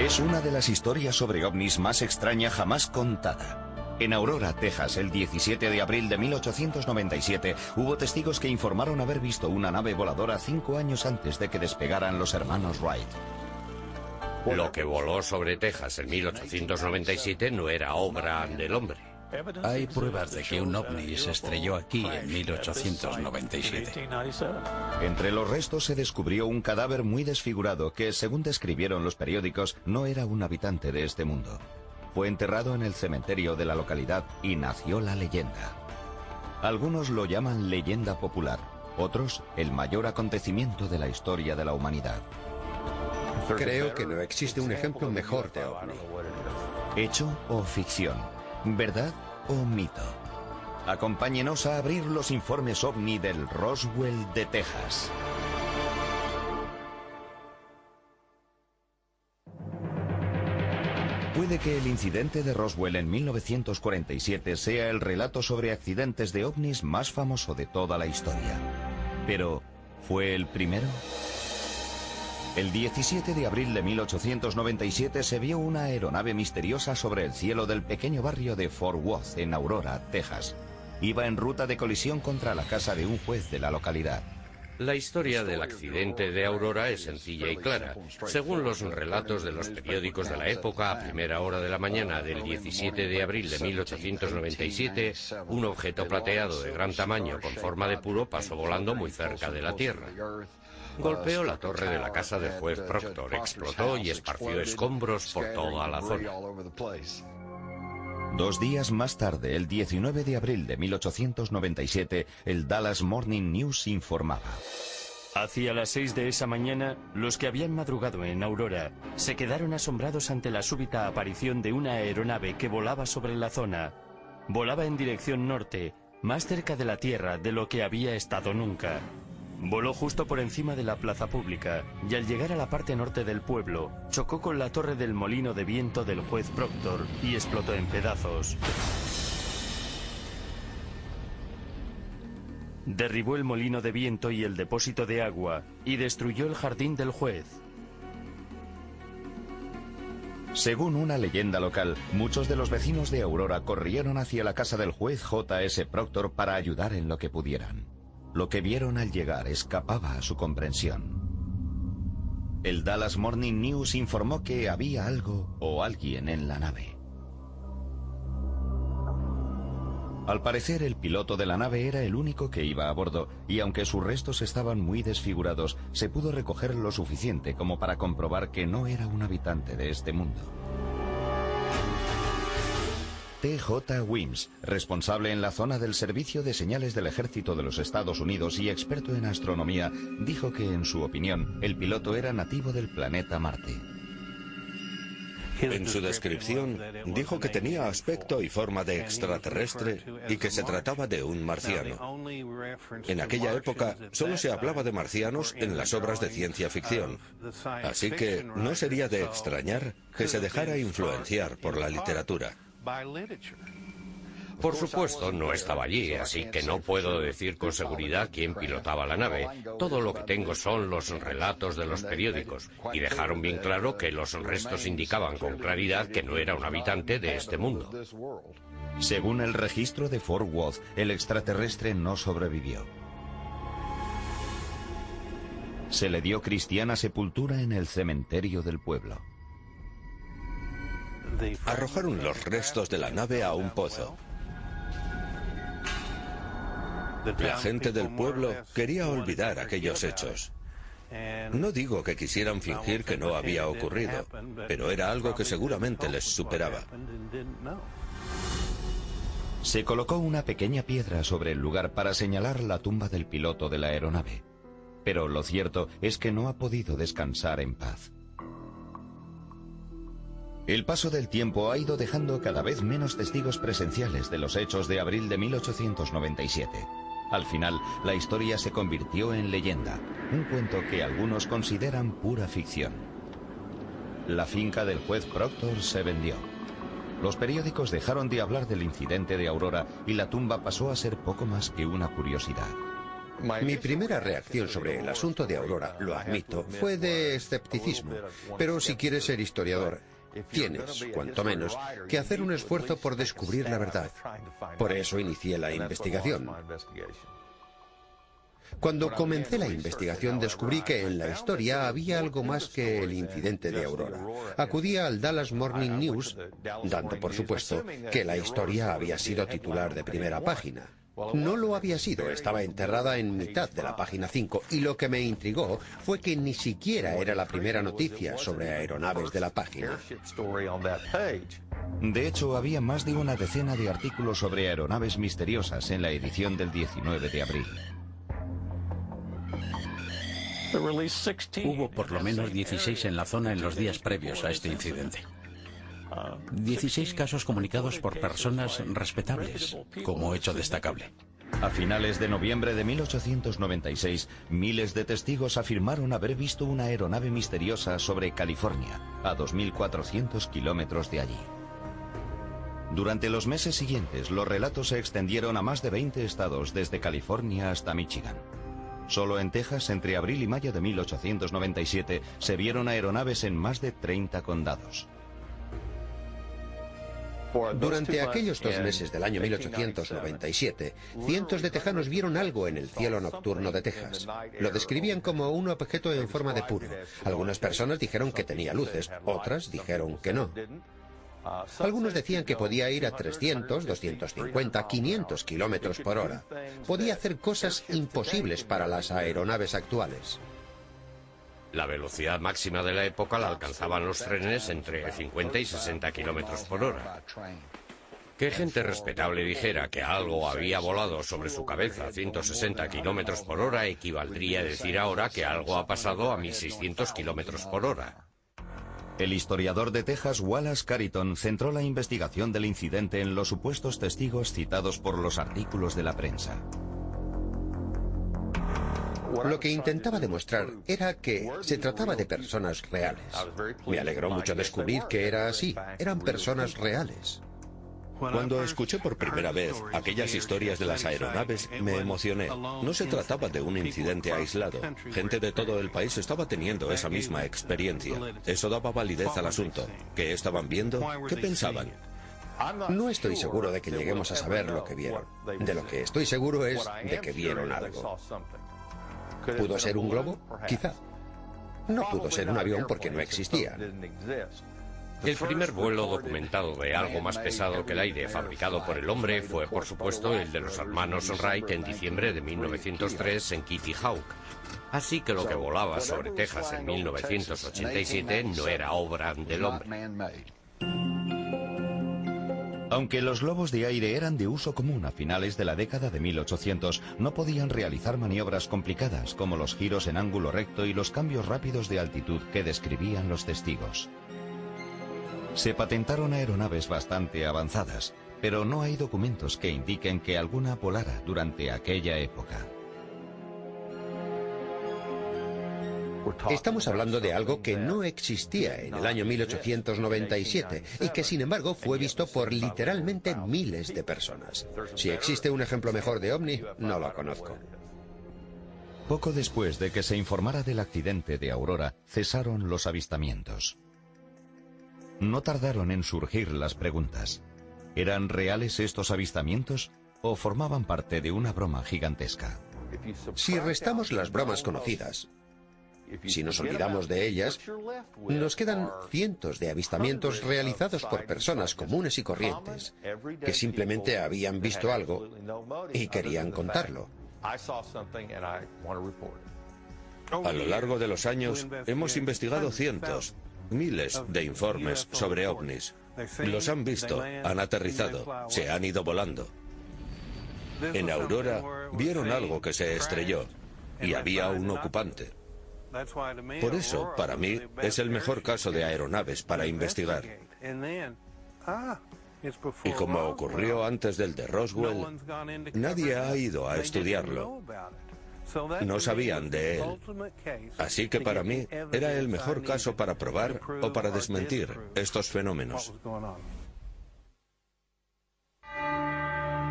Es una de las historias sobre ovnis más extraña jamás contada. En Aurora, Texas, el 17 de abril de 1897, hubo testigos que informaron haber visto una nave voladora cinco años antes de que despegaran los hermanos Wright. Lo que voló sobre Texas en 1897 no era obra del hombre. Hay pruebas de que un ovni se estrelló aquí en 1897. Entre los restos se descubrió un cadáver muy desfigurado que, según describieron los periódicos, no era un habitante de este mundo. Fue enterrado en el cementerio de la localidad y nació la leyenda. Algunos lo llaman leyenda popular, otros el mayor acontecimiento de la historia de la humanidad. Creo que no existe un ejemplo mejor de ovni. ¿Hecho o ficción? ¿Verdad o mito? Acompáñenos a abrir los informes ovni del Roswell de Texas. Puede que el incidente de Roswell en 1947 sea el relato sobre accidentes de ovnis más famoso de toda la historia. Pero, ¿fue el primero? El 17 de abril de 1897 se vio una aeronave misteriosa sobre el cielo del pequeño barrio de Fort Worth, en Aurora, Texas. Iba en ruta de colisión contra la casa de un juez de la localidad. La historia del accidente de Aurora es sencilla y clara. Según los relatos de los periódicos de la época, a primera hora de la mañana del 17 de abril de 1897, un objeto plateado de gran tamaño con forma de puro pasó volando muy cerca de la Tierra. Golpeó la torre de la casa del juez Proctor, explotó y esparció escombros por toda la zona. Dos días más tarde, el 19 de abril de 1897, el Dallas Morning News informaba. Hacia las seis de esa mañana, los que habían madrugado en Aurora se quedaron asombrados ante la súbita aparición de una aeronave que volaba sobre la zona. Volaba en dirección norte, más cerca de la Tierra de lo que había estado nunca. Voló justo por encima de la plaza pública y al llegar a la parte norte del pueblo, chocó con la torre del molino de viento del juez Proctor y explotó en pedazos. Derribó el molino de viento y el depósito de agua y destruyó el jardín del juez. Según una leyenda local, muchos de los vecinos de Aurora corrieron hacia la casa del juez J.S. Proctor para ayudar en lo que pudieran. Lo que vieron al llegar escapaba a su comprensión. El Dallas Morning News informó que había algo o alguien en la nave. Al parecer el piloto de la nave era el único que iba a bordo y aunque sus restos estaban muy desfigurados, se pudo recoger lo suficiente como para comprobar que no era un habitante de este mundo. T.J. Wims, responsable en la zona del Servicio de Señales del Ejército de los Estados Unidos y experto en astronomía, dijo que, en su opinión, el piloto era nativo del planeta Marte. En su descripción dijo que tenía aspecto y forma de extraterrestre y que se trataba de un marciano. En aquella época solo se hablaba de marcianos en las obras de ciencia ficción, así que no sería de extrañar que se dejara influenciar por la literatura. Por supuesto, no estaba allí, así que no puedo decir con seguridad quién pilotaba la nave. Todo lo que tengo son los relatos de los periódicos, y dejaron bien claro que los restos indicaban con claridad que no era un habitante de este mundo. Según el registro de Fort Worth, el extraterrestre no sobrevivió. Se le dio cristiana sepultura en el cementerio del pueblo. Arrojaron los restos de la nave a un pozo. La gente del pueblo quería olvidar aquellos hechos. No digo que quisieran fingir que no había ocurrido, pero era algo que seguramente les superaba. Se colocó una pequeña piedra sobre el lugar para señalar la tumba del piloto de la aeronave. Pero lo cierto es que no ha podido descansar en paz. El paso del tiempo ha ido dejando cada vez menos testigos presenciales de los hechos de abril de 1897. Al final, la historia se convirtió en leyenda, un cuento que algunos consideran pura ficción. La finca del juez Proctor se vendió. Los periódicos dejaron de hablar del incidente de Aurora y la tumba pasó a ser poco más que una curiosidad. Mi primera reacción sobre el asunto de Aurora, lo admito, fue de escepticismo. Pero si quieres ser historiador, tienes, cuanto menos, que hacer un esfuerzo por descubrir la verdad. Por eso inicié la investigación. Cuando comencé la investigación descubrí que en la historia había algo más que el incidente de Aurora. Acudí al Dallas Morning News, dando por supuesto que la historia había sido titular de primera página. No lo había sido, estaba enterrada en mitad de la página 5 y lo que me intrigó fue que ni siquiera era la primera noticia sobre aeronaves de la página. De hecho, había más de una decena de artículos sobre aeronaves misteriosas en la edición del 19 de abril. Hubo por lo menos 16 en la zona en los días previos a este incidente. 16 casos comunicados por personas respetables, como hecho destacable. A finales de noviembre de 1896, miles de testigos afirmaron haber visto una aeronave misteriosa sobre California, a 2.400 kilómetros de allí. Durante los meses siguientes, los relatos se extendieron a más de 20 estados, desde California hasta Michigan. Solo en Texas, entre abril y mayo de 1897, se vieron aeronaves en más de 30 condados. Durante aquellos dos meses del año 1897, cientos de tejanos vieron algo en el cielo nocturno de Texas. Lo describían como un objeto en forma de puro. Algunas personas dijeron que tenía luces, otras dijeron que no. Algunos decían que podía ir a 300, 250, 500 kilómetros por hora. Podía hacer cosas imposibles para las aeronaves actuales. La velocidad máxima de la época la alcanzaban los trenes entre 50 y 60 kilómetros por hora. Que gente respetable dijera que algo había volado sobre su cabeza a 160 kilómetros por hora equivaldría a decir ahora que algo ha pasado a 1600 kilómetros por hora. El historiador de Texas Wallace Carrington centró la investigación del incidente en los supuestos testigos citados por los artículos de la prensa. Lo que intentaba demostrar era que se trataba de personas reales. Me alegró mucho descubrir que era así. Eran personas reales. Cuando escuché por primera vez aquellas historias de las aeronaves, me emocioné. No se trataba de un incidente aislado. Gente de todo el país estaba teniendo esa misma experiencia. Eso daba validez al asunto. ¿Qué estaban viendo? ¿Qué pensaban? No estoy seguro de que lleguemos a saber lo que vieron. De lo que estoy seguro es de que vieron algo. ¿Pudo ser un globo? Quizá. No pudo ser un avión porque no existía. El primer vuelo documentado de algo más pesado que el aire fabricado por el hombre fue, por supuesto, el de los hermanos Wright en diciembre de 1903 en Kitty Hawk. Así que lo que volaba sobre Texas en 1987 no era obra del hombre. Aunque los globos de aire eran de uso común a finales de la década de 1800, no podían realizar maniobras complicadas como los giros en ángulo recto y los cambios rápidos de altitud que describían los testigos. Se patentaron aeronaves bastante avanzadas, pero no hay documentos que indiquen que alguna volara durante aquella época. Estamos hablando de algo que no existía en el año 1897 y que sin embargo fue visto por literalmente miles de personas. Si existe un ejemplo mejor de ovni, no lo conozco. Poco después de que se informara del accidente de Aurora, cesaron los avistamientos. No tardaron en surgir las preguntas. ¿Eran reales estos avistamientos o formaban parte de una broma gigantesca? Si restamos las bromas conocidas, si nos olvidamos de ellas, nos quedan cientos de avistamientos realizados por personas comunes y corrientes que simplemente habían visto algo y querían contarlo. A lo largo de los años hemos investigado cientos, miles de informes sobre ovnis. Los han visto, han aterrizado, se han ido volando. En Aurora vieron algo que se estrelló y había un ocupante. Por eso, para mí, es el mejor caso de aeronaves para investigar. Y como ocurrió antes del de Roswell, nadie ha ido a estudiarlo. No sabían de él. Así que para mí era el mejor caso para probar o para desmentir estos fenómenos.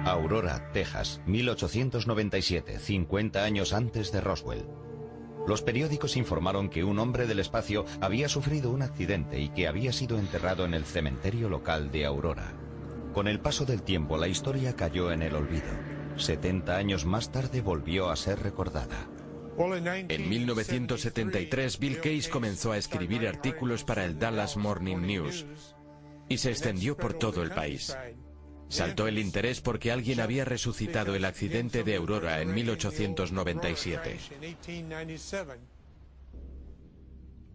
Aurora, Texas, 1897, 50 años antes de Roswell. Los periódicos informaron que un hombre del espacio había sufrido un accidente y que había sido enterrado en el cementerio local de Aurora. Con el paso del tiempo la historia cayó en el olvido. 70 años más tarde volvió a ser recordada. En 1973, Bill Case comenzó a escribir artículos para el Dallas Morning News y se extendió por todo el país. Saltó el interés porque alguien había resucitado el accidente de Aurora en 1897.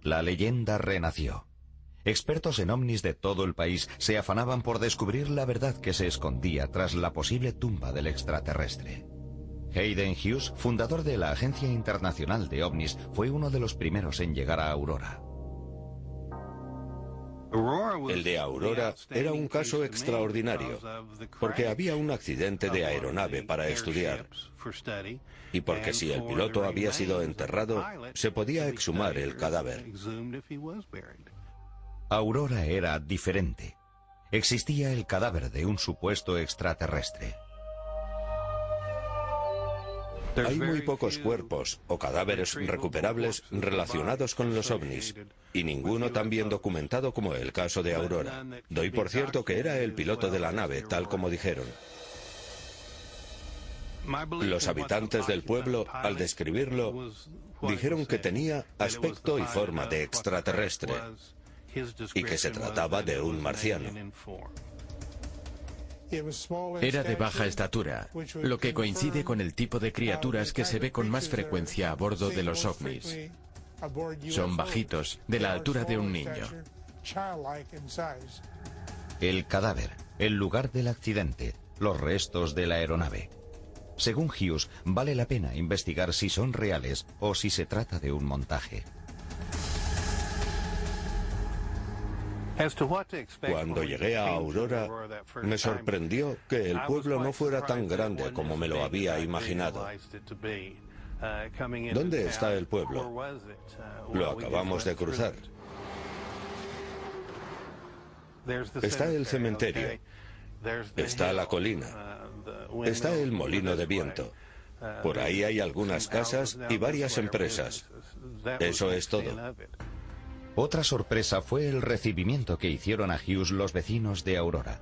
La leyenda renació. Expertos en ovnis de todo el país se afanaban por descubrir la verdad que se escondía tras la posible tumba del extraterrestre. Hayden Hughes, fundador de la Agencia Internacional de OVNIs, fue uno de los primeros en llegar a Aurora. El de Aurora era un caso extraordinario, porque había un accidente de aeronave para estudiar, y porque si el piloto había sido enterrado, se podía exhumar el cadáver. Aurora era diferente. Existía el cadáver de un supuesto extraterrestre. Hay muy pocos cuerpos o cadáveres recuperables relacionados con los ovnis, y ninguno tan bien documentado como el caso de Aurora. Doy por cierto que era el piloto de la nave, tal como dijeron. Los habitantes del pueblo, al describirlo, dijeron que tenía aspecto y forma de extraterrestre y que se trataba de un marciano. Era de baja estatura, lo que coincide con el tipo de criaturas que se ve con más frecuencia a bordo de los ovnis. Son bajitos, de la altura de un niño. El cadáver, el lugar del accidente, los restos de la aeronave. Según Hughes, vale la pena investigar si son reales o si se trata de un montaje. Cuando llegué a Aurora, me sorprendió que el pueblo no fuera tan grande como me lo había imaginado. ¿Dónde está el pueblo? Lo acabamos de cruzar. Está el cementerio. Está la colina. Está el molino de viento. Por ahí hay algunas casas y varias empresas. Eso es todo. Otra sorpresa fue el recibimiento que hicieron a Hughes los vecinos de Aurora.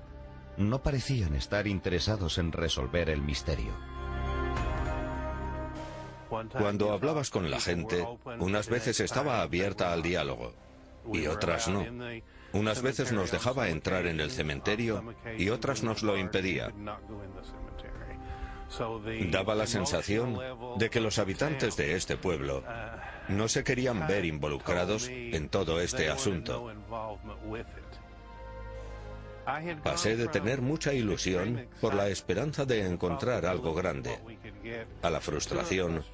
No parecían estar interesados en resolver el misterio. Cuando hablabas con la gente, unas veces estaba abierta al diálogo y otras no. Unas veces nos dejaba entrar en el cementerio y otras nos lo impedía. Daba la sensación de que los habitantes de este pueblo no se querían ver involucrados en todo este asunto. Pasé de tener mucha ilusión por la esperanza de encontrar algo grande, a la frustración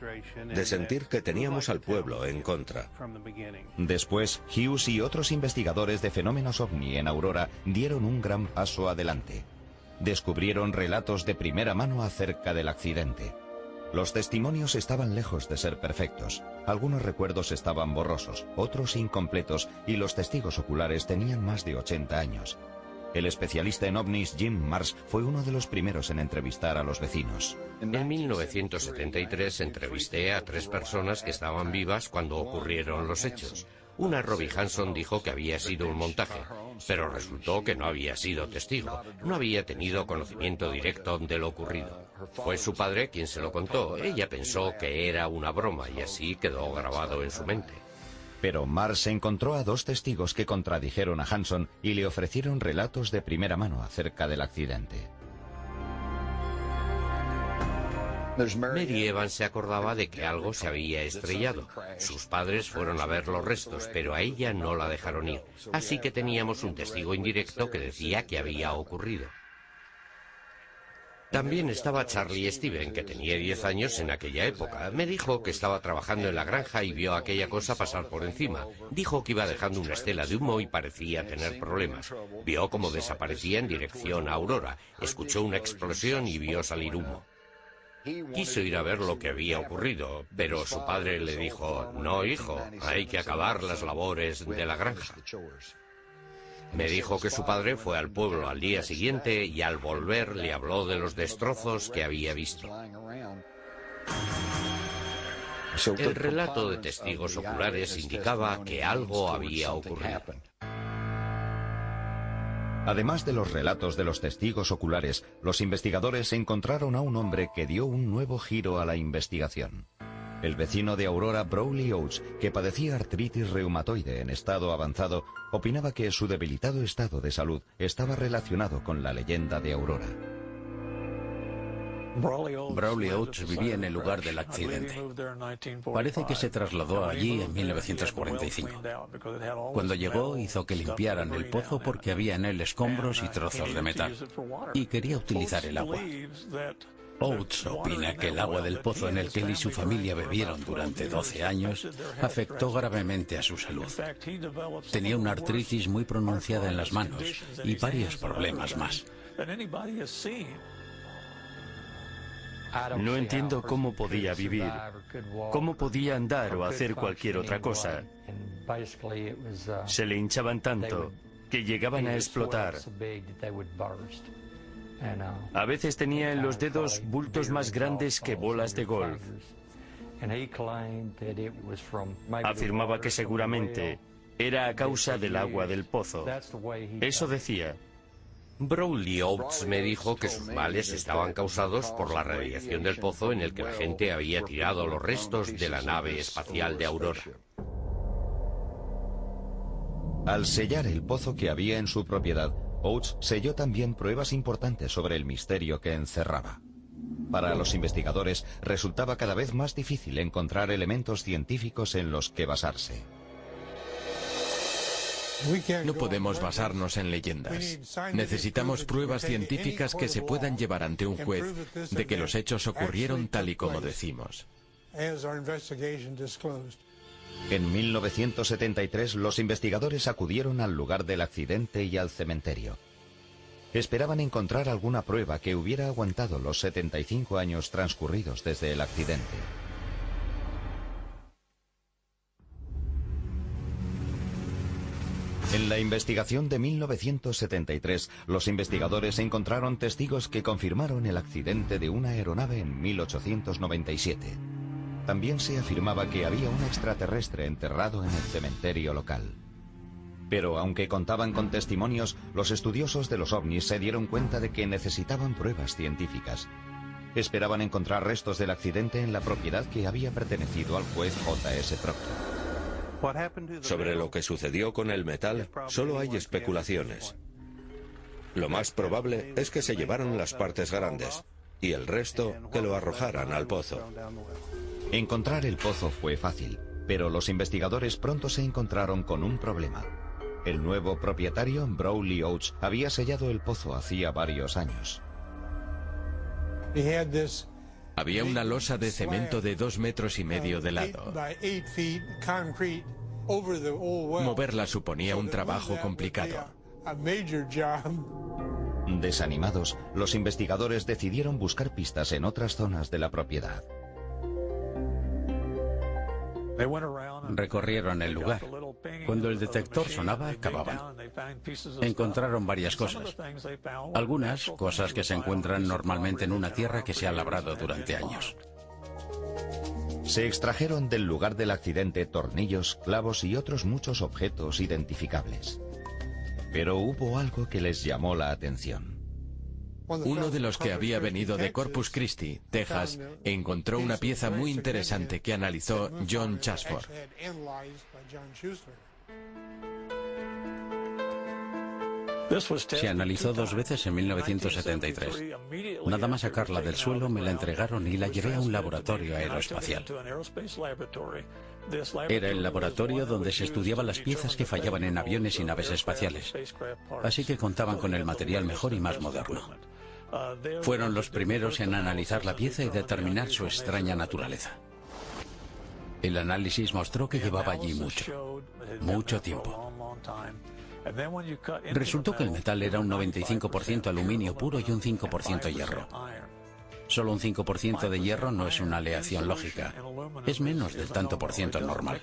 de sentir que teníamos al pueblo en contra. Después, Hughes y otros investigadores de fenómenos ovni en Aurora dieron un gran paso adelante. Descubrieron relatos de primera mano acerca del accidente. Los testimonios estaban lejos de ser perfectos. Algunos recuerdos estaban borrosos, otros incompletos y los testigos oculares tenían más de 80 años. El especialista en ovnis Jim Mars fue uno de los primeros en entrevistar a los vecinos. En 1973 entrevisté a tres personas que estaban vivas cuando ocurrieron los hechos. Una Robbie Hanson dijo que había sido un montaje, pero resultó que no había sido testigo, no había tenido conocimiento directo de lo ocurrido. Fue su padre quien se lo contó, ella pensó que era una broma y así quedó grabado en su mente. Pero Mars encontró a dos testigos que contradijeron a Hanson y le ofrecieron relatos de primera mano acerca del accidente. Mary Evans se acordaba de que algo se había estrellado. Sus padres fueron a ver los restos, pero a ella no la dejaron ir. Así que teníamos un testigo indirecto que decía que había ocurrido. También estaba Charlie Steven, que tenía 10 años en aquella época. Me dijo que estaba trabajando en la granja y vio aquella cosa pasar por encima. Dijo que iba dejando una estela de humo y parecía tener problemas. Vio cómo desaparecía en dirección a Aurora. Escuchó una explosión y vio salir humo. Quiso ir a ver lo que había ocurrido, pero su padre le dijo, no hijo, hay que acabar las labores de la granja. Me dijo que su padre fue al pueblo al día siguiente y al volver le habló de los destrozos que había visto. El relato de testigos oculares indicaba que algo había ocurrido. Además de los relatos de los testigos oculares, los investigadores encontraron a un hombre que dio un nuevo giro a la investigación. El vecino de Aurora, Browley Oates, que padecía artritis reumatoide en estado avanzado, opinaba que su debilitado estado de salud estaba relacionado con la leyenda de Aurora. Brawley Oates vivía en el lugar del accidente. Parece que se trasladó allí en 1945. Cuando llegó hizo que limpiaran el pozo porque había en él escombros y trozos de metal y quería utilizar el agua. Oates opina que el agua del pozo en el que él y su familia bebieron durante 12 años afectó gravemente a su salud. Tenía una artritis muy pronunciada en las manos y varios problemas más. No entiendo cómo podía vivir, cómo podía andar o hacer cualquier otra cosa. Se le hinchaban tanto que llegaban a explotar. A veces tenía en los dedos bultos más grandes que bolas de golf. Afirmaba que seguramente era a causa del agua del pozo. Eso decía. Browley Oates me dijo que sus males estaban causados por la radiación del pozo en el que la gente había tirado los restos de la nave espacial de Aurora. Al sellar el pozo que había en su propiedad, Oates selló también pruebas importantes sobre el misterio que encerraba. Para los investigadores resultaba cada vez más difícil encontrar elementos científicos en los que basarse. No podemos basarnos en leyendas. Necesitamos pruebas científicas que se puedan llevar ante un juez de que los hechos ocurrieron tal y como decimos. En 1973 los investigadores acudieron al lugar del accidente y al cementerio. Esperaban encontrar alguna prueba que hubiera aguantado los 75 años transcurridos desde el accidente. En la investigación de 1973, los investigadores encontraron testigos que confirmaron el accidente de una aeronave en 1897. También se afirmaba que había un extraterrestre enterrado en el cementerio local. Pero aunque contaban con testimonios, los estudiosos de los ovnis se dieron cuenta de que necesitaban pruebas científicas. Esperaban encontrar restos del accidente en la propiedad que había pertenecido al juez J.S. Proctor. Sobre lo que sucedió con el metal, solo hay especulaciones. Lo más probable es que se llevaron las partes grandes y el resto que lo arrojaran al pozo. Encontrar el pozo fue fácil, pero los investigadores pronto se encontraron con un problema. El nuevo propietario, Browley Oates, había sellado el pozo hacía varios años. Había una losa de cemento de dos metros y medio de lado. Moverla suponía un trabajo complicado. Desanimados, los investigadores decidieron buscar pistas en otras zonas de la propiedad. Recorrieron el lugar. Cuando el detector sonaba, cavaban. Encontraron varias cosas. Algunas cosas que se encuentran normalmente en una tierra que se ha labrado durante años. Se extrajeron del lugar del accidente tornillos, clavos y otros muchos objetos identificables. Pero hubo algo que les llamó la atención. Uno de los que había venido de Corpus Christi, Texas, encontró una pieza muy interesante que analizó John Chasford. Se analizó dos veces en 1973. Nada más sacarla del suelo me la entregaron y la llevé a un laboratorio aeroespacial. Era el laboratorio donde se estudiaban las piezas que fallaban en aviones y naves espaciales. Así que contaban con el material mejor y más moderno. Fueron los primeros en analizar la pieza y determinar su extraña naturaleza. El análisis mostró que llevaba allí mucho, mucho tiempo. Resultó que el metal era un 95% aluminio puro y un 5% hierro. Solo un 5% de hierro no es una aleación lógica. Es menos del tanto por ciento normal.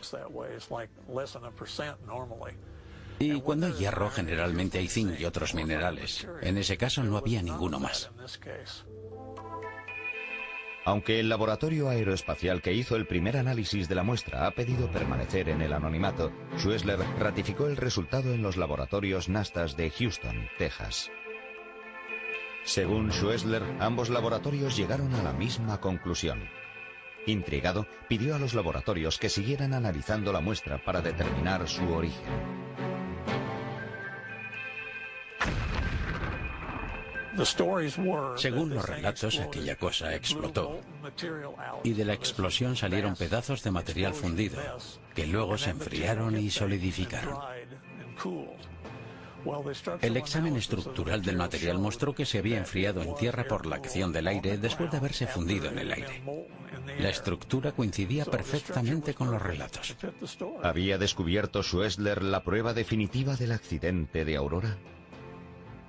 Y cuando hay hierro, generalmente hay zinc y otros minerales. En ese caso no había ninguno más. Aunque el laboratorio aeroespacial que hizo el primer análisis de la muestra ha pedido permanecer en el anonimato, Schwessler ratificó el resultado en los laboratorios Nastas de Houston, Texas. Según Schwessler, ambos laboratorios llegaron a la misma conclusión. Intrigado, pidió a los laboratorios que siguieran analizando la muestra para determinar su origen. Según los relatos, aquella cosa explotó y de la explosión salieron pedazos de material fundido que luego se enfriaron y solidificaron. El examen estructural del material mostró que se había enfriado en tierra por la acción del aire después de haberse fundido en el aire. La estructura coincidía perfectamente con los relatos. ¿Había descubierto Schwessler la prueba definitiva del accidente de Aurora?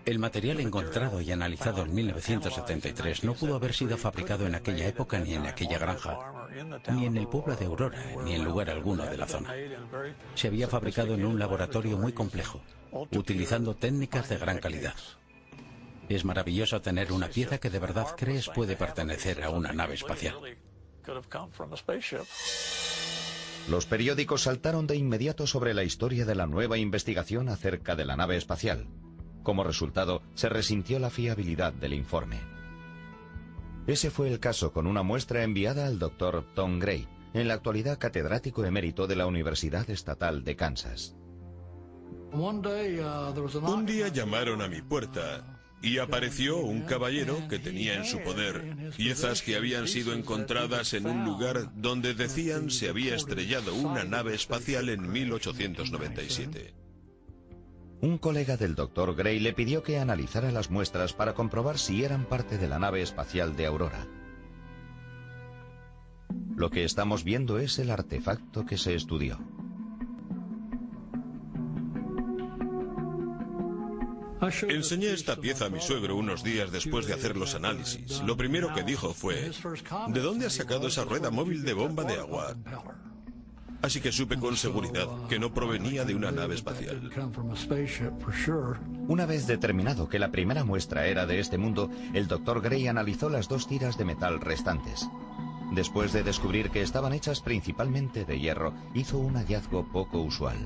El material encontrado y analizado en 1973 no pudo haber sido fabricado en aquella época ni en aquella granja, ni en el pueblo de Aurora, ni en lugar alguno de la zona. Se había fabricado en un laboratorio muy complejo, utilizando técnicas de gran calidad. Es maravilloso tener una pieza que de verdad crees puede pertenecer a una nave espacial. Los periódicos saltaron de inmediato sobre la historia de la nueva investigación acerca de la nave espacial. Como resultado, se resintió la fiabilidad del informe. Ese fue el caso con una muestra enviada al doctor Tom Gray, en la actualidad catedrático emérito de la Universidad Estatal de Kansas. Un día llamaron a mi puerta y apareció un caballero que tenía en su poder piezas que habían sido encontradas en un lugar donde decían se había estrellado una nave espacial en 1897. Un colega del Dr. Gray le pidió que analizara las muestras para comprobar si eran parte de la nave espacial de Aurora. Lo que estamos viendo es el artefacto que se estudió. Enseñé esta pieza a mi suegro unos días después de hacer los análisis. Lo primero que dijo fue, ¿de dónde has sacado esa rueda móvil de bomba de agua? Así que supe con seguridad que no provenía de una nave espacial. Una vez determinado que la primera muestra era de este mundo, el Dr. Gray analizó las dos tiras de metal restantes. Después de descubrir que estaban hechas principalmente de hierro, hizo un hallazgo poco usual.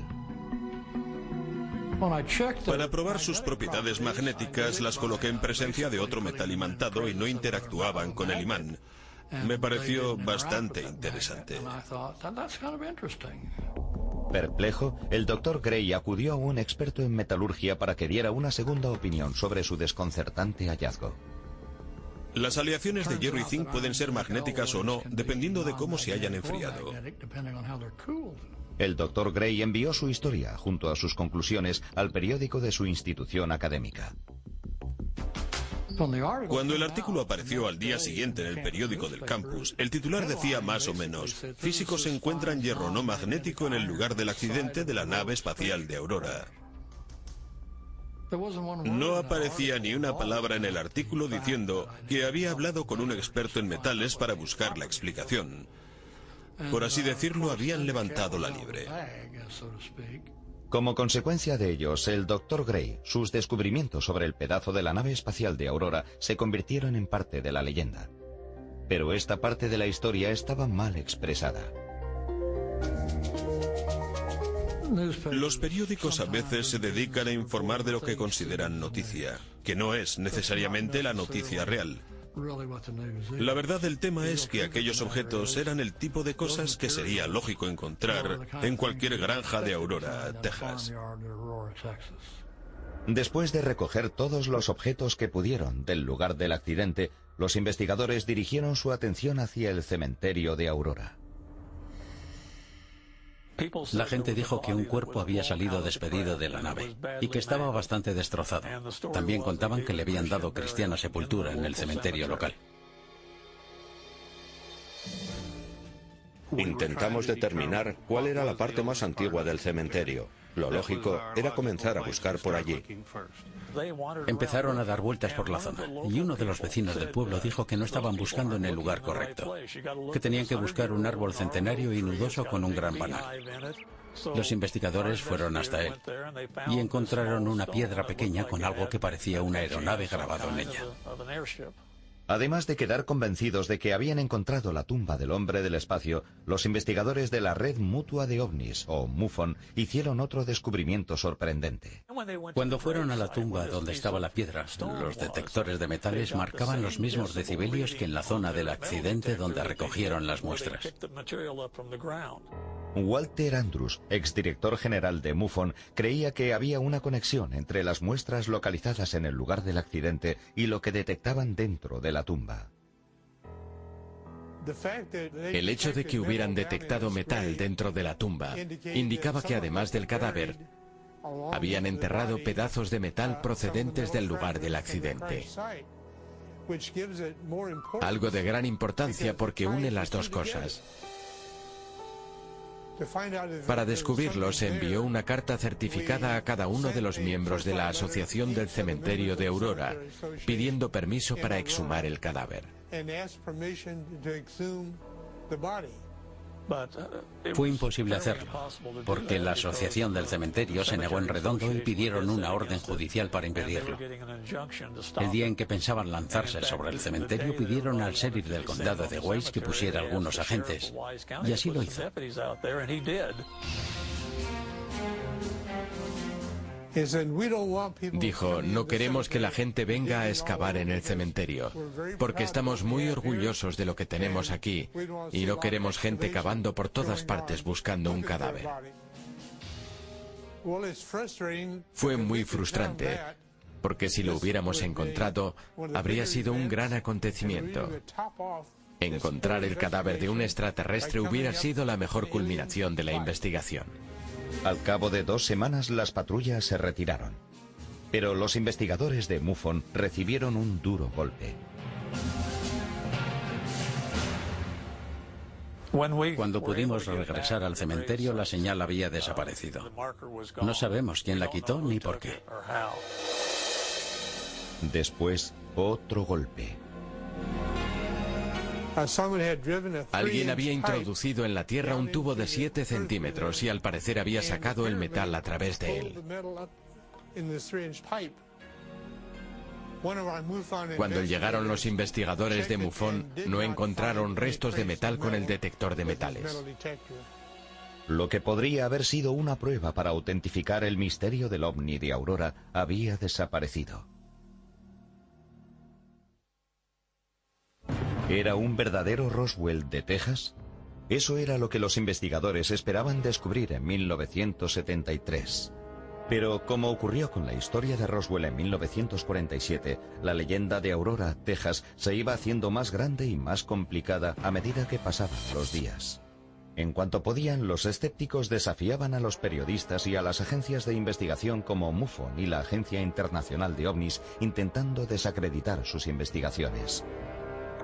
Para probar sus propiedades magnéticas las coloqué en presencia de otro metal imantado y no interactuaban con el imán. Me pareció bastante interesante. Perplejo, el doctor Gray acudió a un experto en metalurgia para que diera una segunda opinión sobre su desconcertante hallazgo. Las aleaciones de hierro y zinc pueden ser magnéticas o no, dependiendo de cómo se hayan enfriado. El doctor Gray envió su historia, junto a sus conclusiones, al periódico de su institución académica. Cuando el artículo apareció al día siguiente en el periódico del campus, el titular decía más o menos, físicos encuentran hierro no magnético en el lugar del accidente de la nave espacial de Aurora. No aparecía ni una palabra en el artículo diciendo que había hablado con un experto en metales para buscar la explicación. Por así decirlo, habían levantado la libre. Como consecuencia de ellos, el Dr. Gray, sus descubrimientos sobre el pedazo de la nave espacial de Aurora se convirtieron en parte de la leyenda. Pero esta parte de la historia estaba mal expresada. Los periódicos a veces se dedican a informar de lo que consideran noticia, que no es necesariamente la noticia real. La verdad del tema es que aquellos objetos eran el tipo de cosas que sería lógico encontrar en cualquier granja de Aurora, Texas. Después de recoger todos los objetos que pudieron del lugar del accidente, los investigadores dirigieron su atención hacia el cementerio de Aurora. La gente dijo que un cuerpo había salido despedido de la nave y que estaba bastante destrozado. También contaban que le habían dado cristiana sepultura en el cementerio local. Intentamos determinar cuál era la parte más antigua del cementerio. Lo lógico era comenzar a buscar por allí. Empezaron a dar vueltas por la zona y uno de los vecinos del pueblo dijo que no estaban buscando en el lugar correcto, que tenían que buscar un árbol centenario y nudoso con un gran banal. Los investigadores fueron hasta él y encontraron una piedra pequeña con algo que parecía una aeronave grabado en ella. Además de quedar convencidos de que habían encontrado la tumba del hombre del espacio, los investigadores de la Red Mutua de OVNIs, o MUFON, hicieron otro descubrimiento sorprendente. Cuando fueron a la tumba donde estaba la piedra, los detectores de metales marcaban los mismos decibelios que en la zona del accidente donde recogieron las muestras. Walter Andrews, exdirector general de MUFON, creía que había una conexión entre las muestras localizadas en el lugar del accidente y lo que detectaban dentro de la tumba. El hecho de que hubieran detectado metal dentro de la tumba indicaba que además del cadáver, habían enterrado pedazos de metal procedentes del lugar del accidente. Algo de gran importancia porque une las dos cosas. Para descubrirlo se envió una carta certificada a cada uno de los miembros de la Asociación del Cementerio de Aurora, pidiendo permiso para exhumar el cadáver. Fue imposible hacerlo, porque la Asociación del Cementerio se negó en redondo y pidieron una orden judicial para impedirlo. El día en que pensaban lanzarse sobre el cementerio, pidieron al sheriff del condado de Weiss que pusiera algunos agentes, y así lo hizo. Dijo, no queremos que la gente venga a excavar en el cementerio, porque estamos muy orgullosos de lo que tenemos aquí y no queremos gente cavando por todas partes buscando un cadáver. Fue muy frustrante, porque si lo hubiéramos encontrado, habría sido un gran acontecimiento. Encontrar el cadáver de un extraterrestre hubiera sido la mejor culminación de la investigación. Al cabo de dos semanas las patrullas se retiraron. Pero los investigadores de MUFON recibieron un duro golpe. Cuando pudimos regresar al cementerio, la señal había desaparecido. No sabemos quién la quitó ni por qué. Después, otro golpe. Alguien había introducido en la tierra un tubo de 7 centímetros y al parecer había sacado el metal a través de él. Cuando llegaron los investigadores de MUFON, no encontraron restos de metal con el detector de metales. Lo que podría haber sido una prueba para autentificar el misterio del ovni de Aurora había desaparecido. ¿Era un verdadero Roswell de Texas? Eso era lo que los investigadores esperaban descubrir en 1973. Pero como ocurrió con la historia de Roswell en 1947, la leyenda de Aurora, Texas, se iba haciendo más grande y más complicada a medida que pasaban los días. En cuanto podían, los escépticos desafiaban a los periodistas y a las agencias de investigación como MUFON y la Agencia Internacional de OVNIs intentando desacreditar sus investigaciones.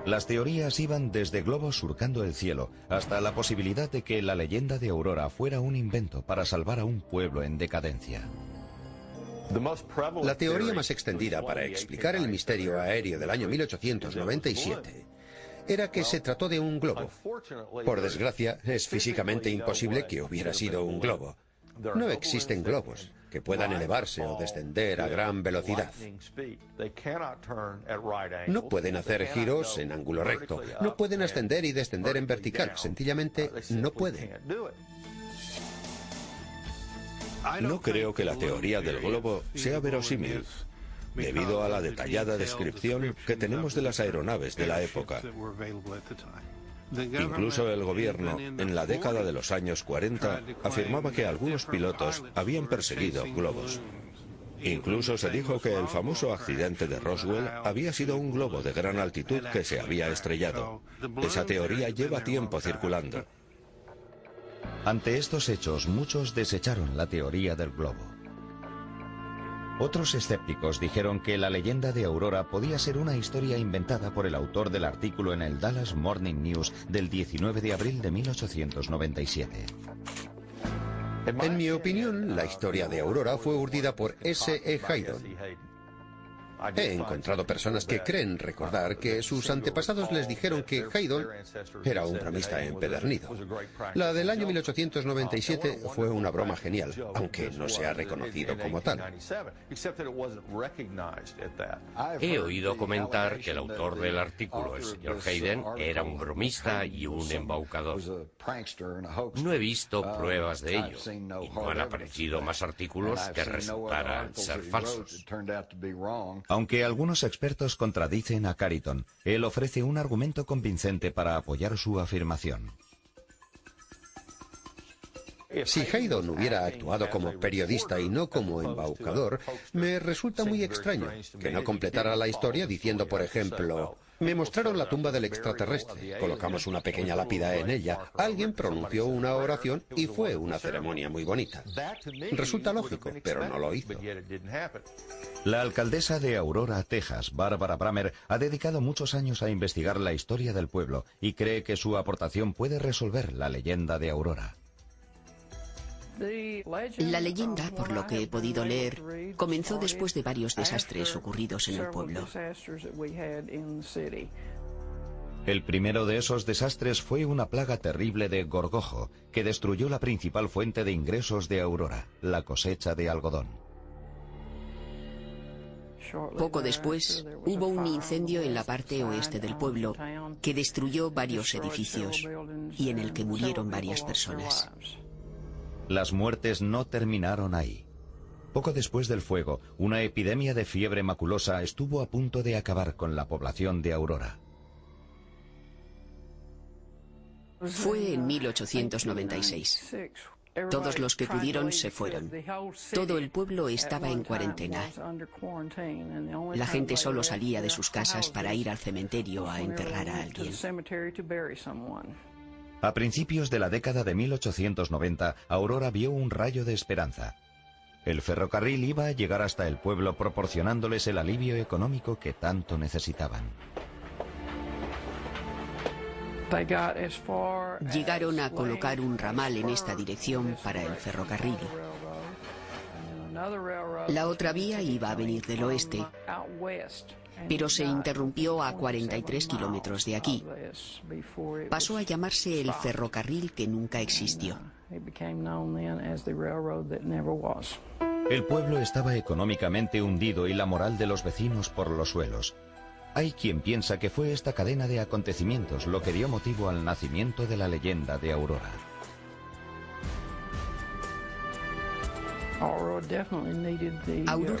Las teorías iban desde globos surcando el cielo hasta la posibilidad de que la leyenda de Aurora fuera un invento para salvar a un pueblo en decadencia. La teoría más extendida para explicar el misterio aéreo del año 1897 era que se trató de un globo. Por desgracia, es físicamente imposible que hubiera sido un globo. No existen globos que puedan elevarse o descender a gran velocidad. No pueden hacer giros en ángulo recto, no pueden ascender y descender en vertical, sencillamente no pueden. No creo que la teoría del globo sea verosímil, debido a la detallada descripción que tenemos de las aeronaves de la época. Incluso el gobierno, en la década de los años 40, afirmaba que algunos pilotos habían perseguido globos. Incluso se dijo que el famoso accidente de Roswell había sido un globo de gran altitud que se había estrellado. Esa teoría lleva tiempo circulando. Ante estos hechos, muchos desecharon la teoría del globo. Otros escépticos dijeron que la leyenda de Aurora podía ser una historia inventada por el autor del artículo en el Dallas Morning News del 19 de abril de 1897. En mi opinión, la historia de Aurora fue urdida por S. E. Haydon. He encontrado personas que creen recordar que sus antepasados les dijeron que Haydon era un bromista empedernido. La del año 1897 fue una broma genial, aunque no se ha reconocido como tal. He oído comentar que el autor del artículo, el señor Hayden, era un bromista y un embaucador. No he visto pruebas de ello y no han aparecido más artículos que resultaran ser falsos. Aunque algunos expertos contradicen a Cariton, él ofrece un argumento convincente para apoyar su afirmación. Si Haydon hubiera actuado como periodista y no como embaucador, me resulta muy extraño que no completara la historia diciendo, por ejemplo, me mostraron la tumba del extraterrestre, colocamos una pequeña lápida en ella, alguien pronunció una oración y fue una ceremonia muy bonita. Resulta lógico, pero no lo hizo. La alcaldesa de Aurora, Texas, Barbara Bramer, ha dedicado muchos años a investigar la historia del pueblo y cree que su aportación puede resolver la leyenda de Aurora. La leyenda, por lo que he podido leer, comenzó después de varios desastres ocurridos en el pueblo. El primero de esos desastres fue una plaga terrible de gorgojo que destruyó la principal fuente de ingresos de Aurora, la cosecha de algodón. Poco después hubo un incendio en la parte oeste del pueblo que destruyó varios edificios y en el que murieron varias personas. Las muertes no terminaron ahí. Poco después del fuego, una epidemia de fiebre maculosa estuvo a punto de acabar con la población de Aurora. Fue en 1896. Todos los que pudieron se fueron. Todo el pueblo estaba en cuarentena. La gente solo salía de sus casas para ir al cementerio a enterrar a alguien. A principios de la década de 1890, Aurora vio un rayo de esperanza. El ferrocarril iba a llegar hasta el pueblo proporcionándoles el alivio económico que tanto necesitaban. Llegaron a colocar un ramal en esta dirección para el ferrocarril. La otra vía iba a venir del oeste, pero se interrumpió a 43 kilómetros de aquí. Pasó a llamarse el ferrocarril que nunca existió. El pueblo estaba económicamente hundido y la moral de los vecinos por los suelos. Hay quien piensa que fue esta cadena de acontecimientos lo que dio motivo al nacimiento de la leyenda de Aurora. Aurora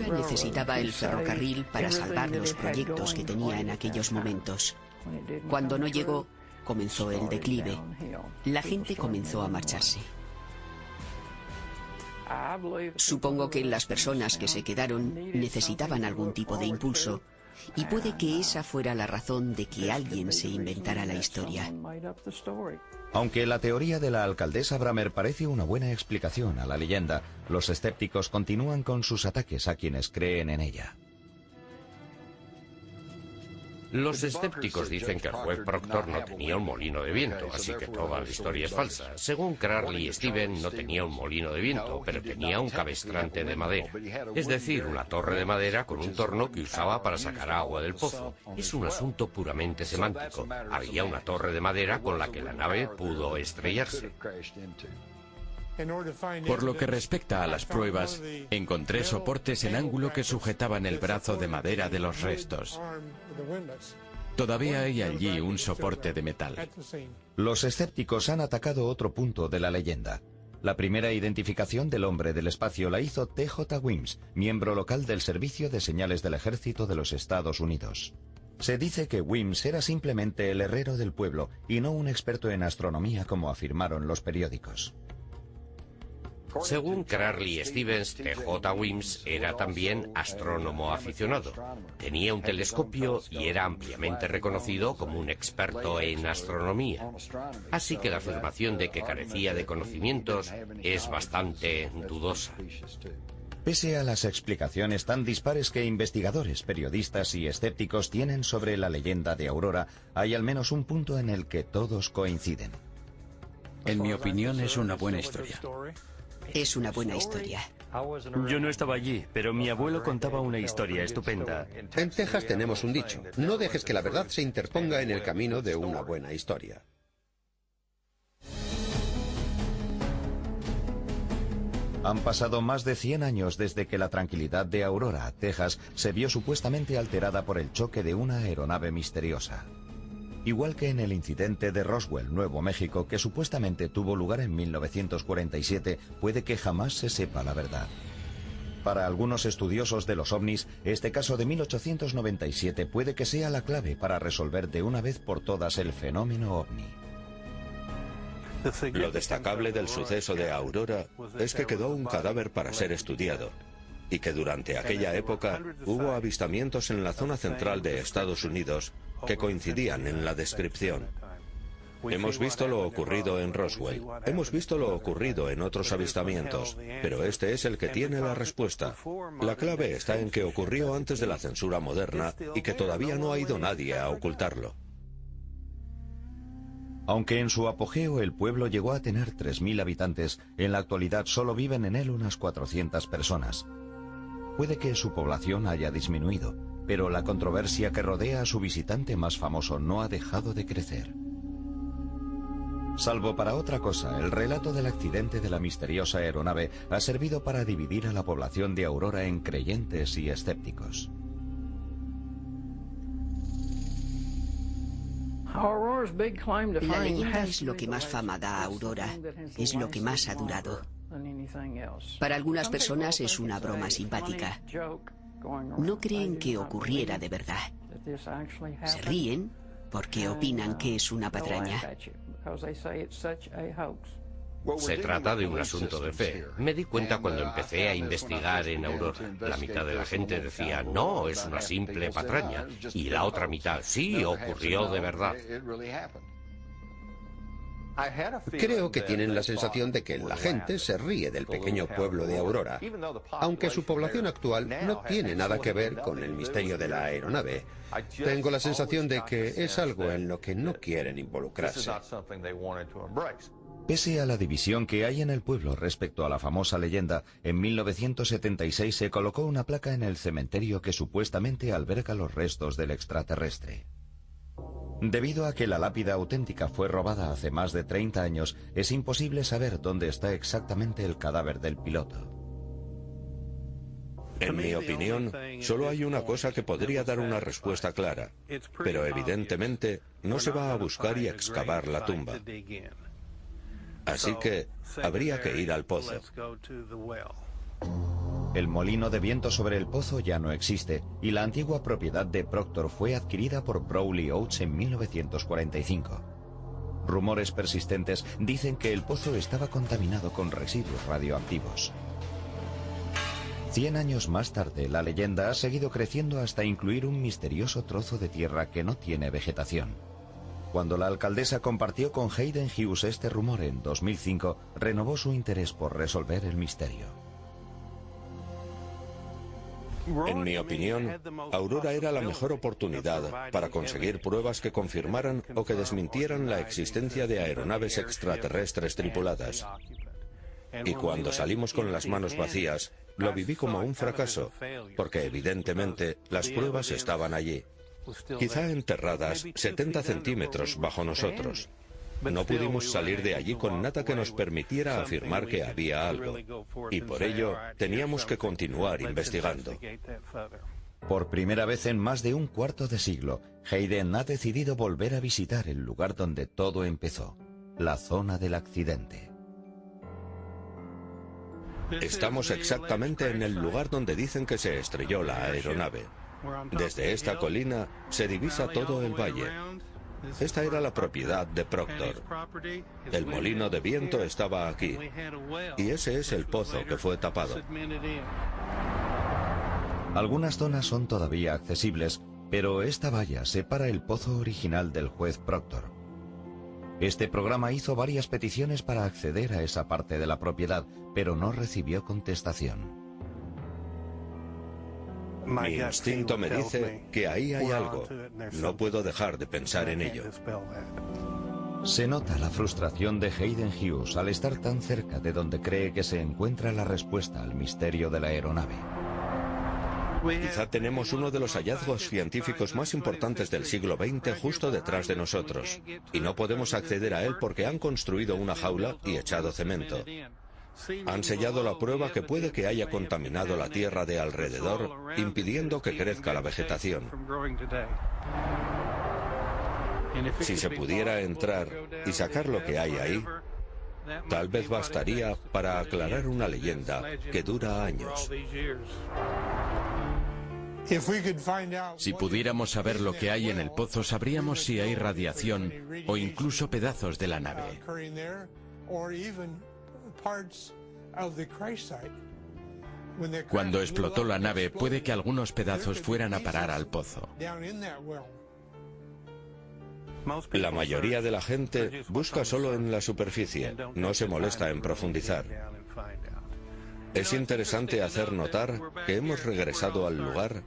necesitaba el ferrocarril para salvar los proyectos que tenía en aquellos momentos. Cuando no llegó, comenzó el declive. La gente comenzó a marcharse. Supongo que las personas que se quedaron necesitaban algún tipo de impulso y puede que esa fuera la razón de que alguien se inventara la historia. Aunque la teoría de la alcaldesa Bramer parece una buena explicación a la leyenda, los escépticos continúan con sus ataques a quienes creen en ella. Los escépticos dicen que el juez Proctor no tenía un molino de viento, así que toda la historia es falsa. Según Crowley y Steven, no tenía un molino de viento, pero tenía un cabestrante de madera. Es decir, una torre de madera con un torno que usaba para sacar agua del pozo. Es un asunto puramente semántico. Había una torre de madera con la que la nave pudo estrellarse. Por lo que respecta a las pruebas, encontré soportes en ángulo que sujetaban el brazo de madera de los restos. Todavía hay allí un soporte de metal. Los escépticos han atacado otro punto de la leyenda. La primera identificación del hombre del espacio la hizo T.J. Wims, miembro local del Servicio de Señales del Ejército de los Estados Unidos. Se dice que Wims era simplemente el herrero del pueblo y no un experto en astronomía como afirmaron los periódicos. Según Crarley Stevens, T.J. Wims era también astrónomo aficionado. Tenía un telescopio y era ampliamente reconocido como un experto en astronomía. Así que la afirmación de que carecía de conocimientos es bastante dudosa. Pese a las explicaciones tan dispares que investigadores, periodistas y escépticos tienen sobre la leyenda de Aurora, hay al menos un punto en el que todos coinciden. En mi opinión es una buena historia. Es una buena historia. Yo no estaba allí, pero mi abuelo contaba una historia estupenda. En Texas tenemos un dicho, no dejes que la verdad se interponga en el camino de una buena historia. Han pasado más de 100 años desde que la tranquilidad de Aurora, Texas, se vio supuestamente alterada por el choque de una aeronave misteriosa. Igual que en el incidente de Roswell, Nuevo México, que supuestamente tuvo lugar en 1947, puede que jamás se sepa la verdad. Para algunos estudiosos de los ovnis, este caso de 1897 puede que sea la clave para resolver de una vez por todas el fenómeno ovni. Lo destacable del suceso de Aurora es que quedó un cadáver para ser estudiado y que durante aquella época hubo avistamientos en la zona central de Estados Unidos que coincidían en la descripción. Hemos visto lo ocurrido en Roswell, hemos visto lo ocurrido en otros avistamientos, pero este es el que tiene la respuesta. La clave está en que ocurrió antes de la censura moderna y que todavía no ha ido nadie a ocultarlo. Aunque en su apogeo el pueblo llegó a tener 3.000 habitantes, en la actualidad solo viven en él unas 400 personas. Puede que su población haya disminuido, pero la controversia que rodea a su visitante más famoso no ha dejado de crecer. Salvo para otra cosa, el relato del accidente de la misteriosa aeronave ha servido para dividir a la población de Aurora en creyentes y escépticos. La leyenda es lo que más fama da a Aurora, es lo que más ha durado. Para algunas personas es una broma simpática. No creen que ocurriera de verdad. Se ríen porque opinan que es una patraña. Se trata de un asunto de fe. Me di cuenta cuando empecé a investigar en Aurora. La mitad de la gente decía, no, es una simple patraña. Y la otra mitad, sí, ocurrió de verdad. Creo que tienen la sensación de que la gente se ríe del pequeño pueblo de Aurora, aunque su población actual no tiene nada que ver con el misterio de la aeronave. Tengo la sensación de que es algo en lo que no quieren involucrarse. Pese a la división que hay en el pueblo respecto a la famosa leyenda, en 1976 se colocó una placa en el cementerio que supuestamente alberga los restos del extraterrestre. Debido a que la lápida auténtica fue robada hace más de 30 años, es imposible saber dónde está exactamente el cadáver del piloto. En mi opinión, solo hay una cosa que podría dar una respuesta clara, pero evidentemente no se va a buscar y excavar la tumba. Así que habría que ir al pozo. El molino de viento sobre el pozo ya no existe y la antigua propiedad de Proctor fue adquirida por Browley Oates en 1945. Rumores persistentes dicen que el pozo estaba contaminado con residuos radioactivos. Cien años más tarde, la leyenda ha seguido creciendo hasta incluir un misterioso trozo de tierra que no tiene vegetación. Cuando la alcaldesa compartió con Hayden Hughes este rumor en 2005, renovó su interés por resolver el misterio. En mi opinión, Aurora era la mejor oportunidad para conseguir pruebas que confirmaran o que desmintieran la existencia de aeronaves extraterrestres tripuladas. Y cuando salimos con las manos vacías, lo viví como un fracaso, porque evidentemente las pruebas estaban allí quizá enterradas 70 centímetros bajo nosotros. No pudimos salir de allí con nada que nos permitiera afirmar que había algo, y por ello teníamos que continuar investigando. Por primera vez en más de un cuarto de siglo, Hayden ha decidido volver a visitar el lugar donde todo empezó, la zona del accidente. Estamos exactamente en el lugar donde dicen que se estrelló la aeronave. Desde esta colina se divisa todo el valle. Esta era la propiedad de Proctor. El molino de viento estaba aquí. Y ese es el pozo que fue tapado. Algunas zonas son todavía accesibles, pero esta valla separa el pozo original del juez Proctor. Este programa hizo varias peticiones para acceder a esa parte de la propiedad, pero no recibió contestación. Mi instinto me dice que ahí hay algo. No puedo dejar de pensar en ello. Se nota la frustración de Hayden Hughes al estar tan cerca de donde cree que se encuentra la respuesta al misterio de la aeronave. Quizá tenemos uno de los hallazgos científicos más importantes del siglo XX justo detrás de nosotros, y no podemos acceder a él porque han construido una jaula y echado cemento. Han sellado la prueba que puede que haya contaminado la tierra de alrededor, impidiendo que crezca la vegetación. Si se pudiera entrar y sacar lo que hay ahí, tal vez bastaría para aclarar una leyenda que dura años. Si pudiéramos saber lo que hay en el pozo, sabríamos si hay radiación o incluso pedazos de la nave. Cuando explotó la nave, puede que algunos pedazos fueran a parar al pozo. La mayoría de la gente busca solo en la superficie, no se molesta en profundizar. Es interesante hacer notar que hemos regresado al lugar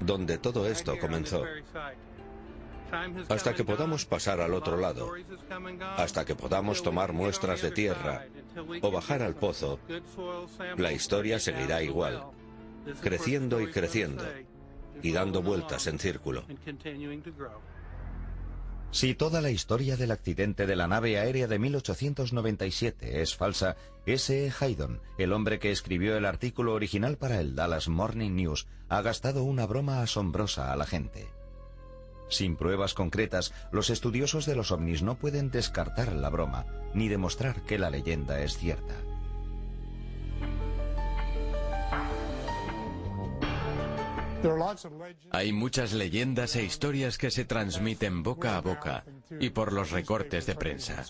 donde todo esto comenzó. Hasta que podamos pasar al otro lado, hasta que podamos tomar muestras de tierra o bajar al pozo, la historia seguirá igual, creciendo y creciendo y dando vueltas en círculo. Si toda la historia del accidente de la nave aérea de 1897 es falsa, S.E. Haydon, el hombre que escribió el artículo original para el Dallas Morning News, ha gastado una broma asombrosa a la gente. Sin pruebas concretas, los estudiosos de los ovnis no pueden descartar la broma, ni demostrar que la leyenda es cierta. Hay muchas leyendas e historias que se transmiten boca a boca y por los recortes de prensa.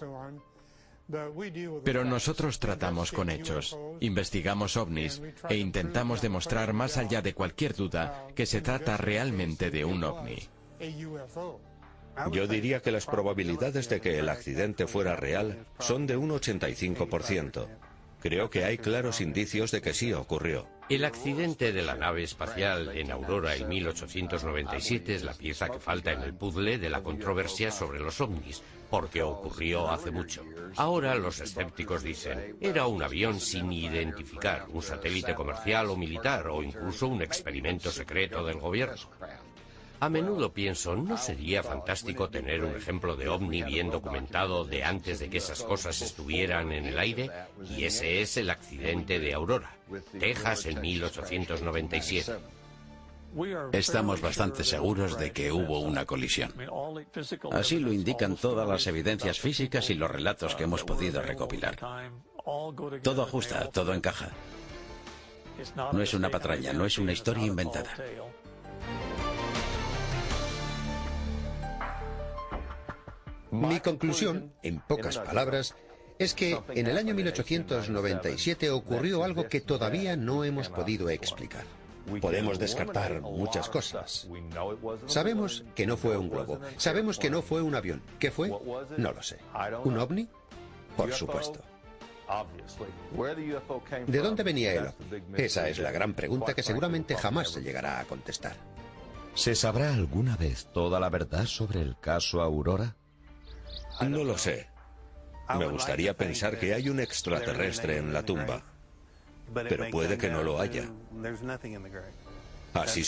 Pero nosotros tratamos con hechos, investigamos ovnis e intentamos demostrar más allá de cualquier duda que se trata realmente de un ovni. Yo diría que las probabilidades de que el accidente fuera real son de un 85%. Creo que hay claros indicios de que sí ocurrió. El accidente de la nave espacial en Aurora en 1897 es la pieza que falta en el puzzle de la controversia sobre los ovnis, porque ocurrió hace mucho. Ahora los escépticos dicen, era un avión sin identificar, un satélite comercial o militar o incluso un experimento secreto del gobierno. A menudo pienso, ¿no sería fantástico tener un ejemplo de ovni bien documentado de antes de que esas cosas estuvieran en el aire? Y ese es el accidente de Aurora, Texas en 1897. Estamos bastante seguros de que hubo una colisión. Así lo indican todas las evidencias físicas y los relatos que hemos podido recopilar. Todo ajusta, todo encaja. No es una patraña, no es una historia inventada. Mi conclusión, en pocas palabras, es que en el año 1897 ocurrió algo que todavía no hemos podido explicar. Podemos descartar muchas cosas. Sabemos que no fue un globo. Sabemos que no fue un avión. ¿Qué fue? No lo sé. ¿Un ovni? Por supuesto. ¿De dónde venía el ovni? Esa es la gran pregunta que seguramente jamás se llegará a contestar. ¿Se sabrá alguna vez toda la verdad sobre el caso Aurora? No lo sé. Me gustaría pensar que hay un extraterrestre en la tumba, pero puede que no lo haya. Así